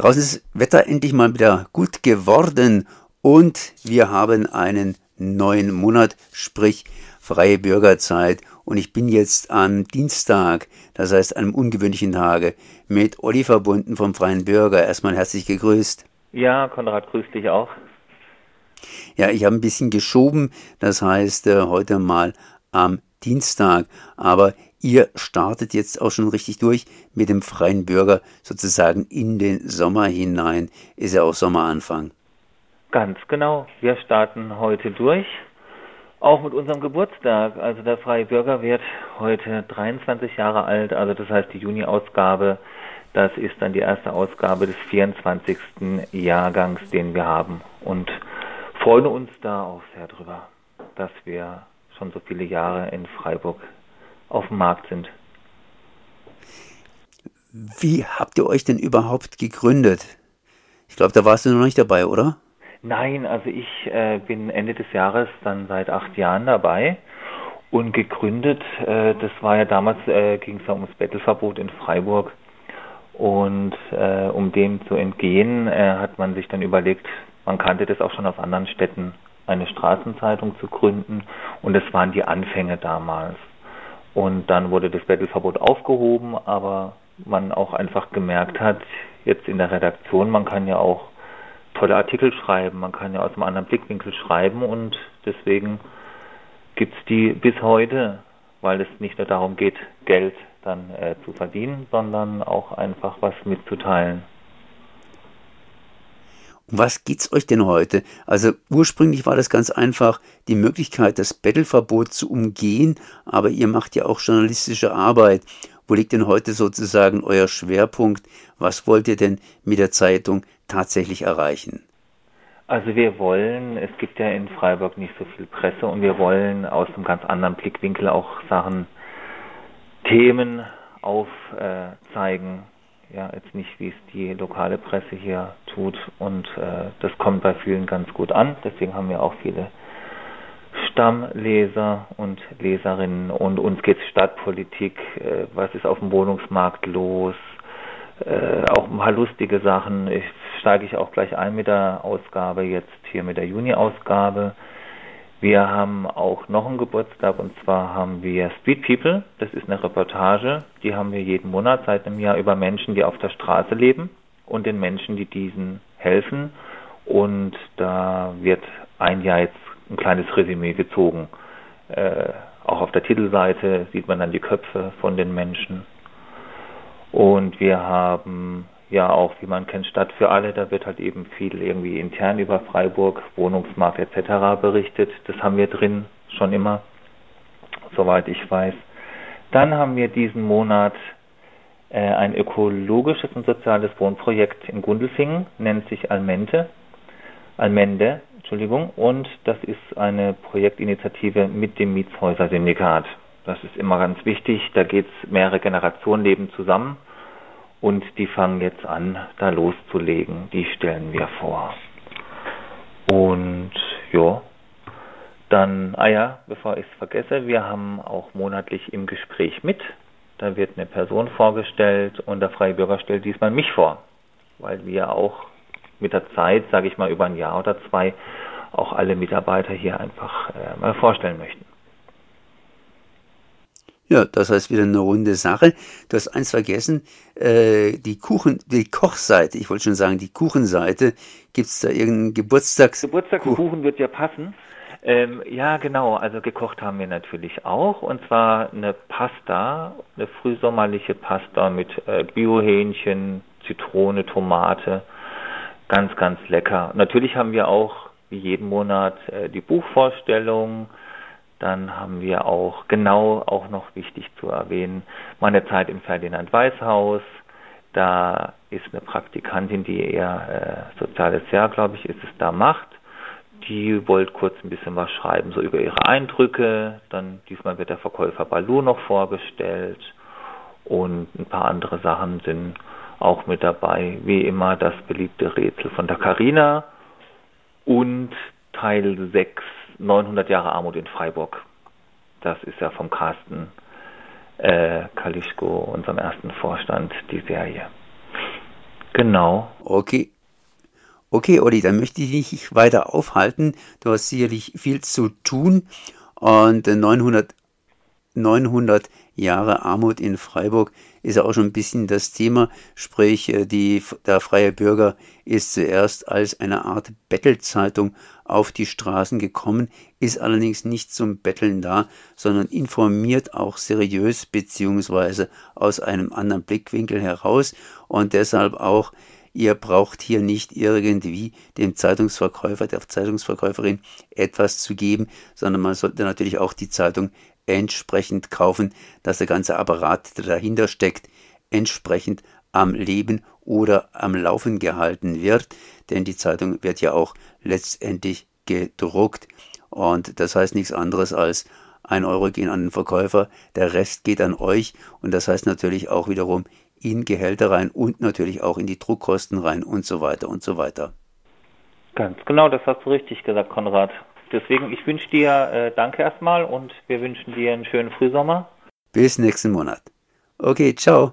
Draußen ist das Wetter endlich mal wieder gut geworden und wir haben einen neuen Monat, sprich freie Bürgerzeit. Und ich bin jetzt am Dienstag, das heißt einem ungewöhnlichen Tage, mit Olli verbunden vom Freien Bürger. Erstmal herzlich gegrüßt. Ja, Konrad, grüß dich auch. Ja, ich habe ein bisschen geschoben, das heißt äh, heute mal am Dienstag. Aber ihr startet jetzt auch schon richtig durch mit dem freien Bürger sozusagen in den Sommer hinein. Ist ja auch Sommeranfang. Ganz genau. Wir starten heute durch. Auch mit unserem Geburtstag. Also der Freie Bürger wird heute 23 Jahre alt. Also das heißt die Juni-Ausgabe. Das ist dann die erste Ausgabe des 24. Jahrgangs, den wir haben. Und freuen uns da auch sehr drüber, dass wir schon so viele Jahre in Freiburg auf dem Markt sind. Wie habt ihr euch denn überhaupt gegründet? Ich glaube, da warst du noch nicht dabei, oder? Nein, also ich äh, bin Ende des Jahres dann seit acht Jahren dabei und gegründet. Äh, das war ja damals, äh, ging es ja ums Bettelverbot in Freiburg. Und äh, um dem zu entgehen, äh, hat man sich dann überlegt, man kannte das auch schon aus anderen Städten, eine Straßenzeitung zu gründen. Und das waren die Anfänge damals. Und dann wurde das Bettelverbot aufgehoben, aber man auch einfach gemerkt hat, jetzt in der Redaktion, man kann ja auch tolle Artikel schreiben, man kann ja aus einem anderen Blickwinkel schreiben und deswegen gibt es die bis heute, weil es nicht nur darum geht, Geld dann äh, zu verdienen, sondern auch einfach was mitzuteilen. Was geht's euch denn heute? Also ursprünglich war das ganz einfach die Möglichkeit, das Bettelverbot zu umgehen, aber ihr macht ja auch journalistische Arbeit. Wo liegt denn heute sozusagen euer Schwerpunkt? Was wollt ihr denn mit der Zeitung tatsächlich erreichen? Also wir wollen, es gibt ja in Freiburg nicht so viel Presse und wir wollen aus einem ganz anderen Blickwinkel auch Sachen, Themen aufzeigen, ja, jetzt nicht, wie es die lokale Presse hier tut. Und äh, das kommt bei vielen ganz gut an. Deswegen haben wir auch viele Stammleser und Leserinnen. Und uns geht Stadtpolitik, äh, was ist auf dem Wohnungsmarkt los, äh, auch ein paar lustige Sachen. Ich steige ich auch gleich ein mit der Ausgabe, jetzt hier mit der Juni-Ausgabe. Wir haben auch noch einen Geburtstag und zwar haben wir Street People. Das ist eine Reportage, die haben wir jeden Monat seit einem Jahr über Menschen, die auf der Straße leben und den Menschen, die diesen helfen. Und da wird ein Jahr jetzt ein kleines Resümee gezogen. Äh, auch auf der Titelseite sieht man dann die Köpfe von den Menschen. Und wir haben ja auch, wie man kennt, Stadt für alle, da wird halt eben viel irgendwie intern über Freiburg, Wohnungsmarkt etc. berichtet. Das haben wir drin schon immer, soweit ich weiß. Dann haben wir diesen Monat äh, ein ökologisches und soziales Wohnprojekt in Gundelfingen, nennt sich Almente, Almende, Entschuldigung, und das ist eine Projektinitiative mit dem Mietshäuser-Syndikat. Das ist immer ganz wichtig, da geht es mehrere Generationen leben zusammen und die fangen jetzt an, da loszulegen. Die stellen wir vor. Und ja, dann, ah ja, bevor ich es vergesse, wir haben auch monatlich im Gespräch mit. Da wird eine Person vorgestellt und der Freie Bürger stellt diesmal mich vor, weil wir auch mit der Zeit, sage ich mal über ein Jahr oder zwei, auch alle Mitarbeiter hier einfach äh, mal vorstellen möchten. Ja, das heißt wieder eine runde Sache. Du hast eins vergessen, äh, die Kuchen, die Kochseite, ich wollte schon sagen, die Kuchenseite. Gibt es da irgendeinen Geburtstags... Geburtstagskuchen wird ja passen. Ähm, ja, genau. Also gekocht haben wir natürlich auch. Und zwar eine Pasta, eine frühsommerliche Pasta mit äh, Biohähnchen, Zitrone, Tomate. Ganz, ganz lecker. Natürlich haben wir auch wie jeden Monat äh, die Buchvorstellung, dann haben wir auch, genau auch noch wichtig zu erwähnen, meine Zeit im Ferdinand Weißhaus. Da ist eine Praktikantin, die eher äh, soziales Jahr, glaube ich, ist es da macht. Die wollte kurz ein bisschen was schreiben, so über ihre Eindrücke. Dann diesmal wird der Verkäufer Balu noch vorgestellt und ein paar andere Sachen sind auch mit dabei. Wie immer das beliebte Rätsel von der Carina und Teil 6 900 Jahre Armut in Freiburg. Das ist ja vom Carsten äh, Kalischko, unserem ersten Vorstand, die Serie. Genau. Okay. Okay, Olli, dann möchte ich dich nicht weiter aufhalten. Du hast sicherlich viel zu tun und 900, 900 Jahre Armut in Freiburg ist ja auch schon ein bisschen das Thema. Sprich, äh, die, der Freie Bürger ist zuerst als eine Art Bettelzeitung auf die Straßen gekommen, ist allerdings nicht zum Betteln da, sondern informiert auch seriös beziehungsweise aus einem anderen Blickwinkel heraus. Und deshalb auch Ihr braucht hier nicht irgendwie dem Zeitungsverkäufer, der Zeitungsverkäuferin etwas zu geben, sondern man sollte natürlich auch die Zeitung entsprechend kaufen, dass der ganze Apparat, der dahinter steckt, entsprechend am Leben oder am Laufen gehalten wird, denn die Zeitung wird ja auch letztendlich gedruckt und das heißt nichts anderes als ein Euro gehen an den Verkäufer, der Rest geht an euch und das heißt natürlich auch wiederum in Gehälter rein und natürlich auch in die Druckkosten rein und so weiter und so weiter. Ganz genau, das hast du richtig gesagt, Konrad. Deswegen, ich wünsche dir äh, Danke erstmal und wir wünschen dir einen schönen Frühsommer. Bis nächsten Monat. Okay, ciao.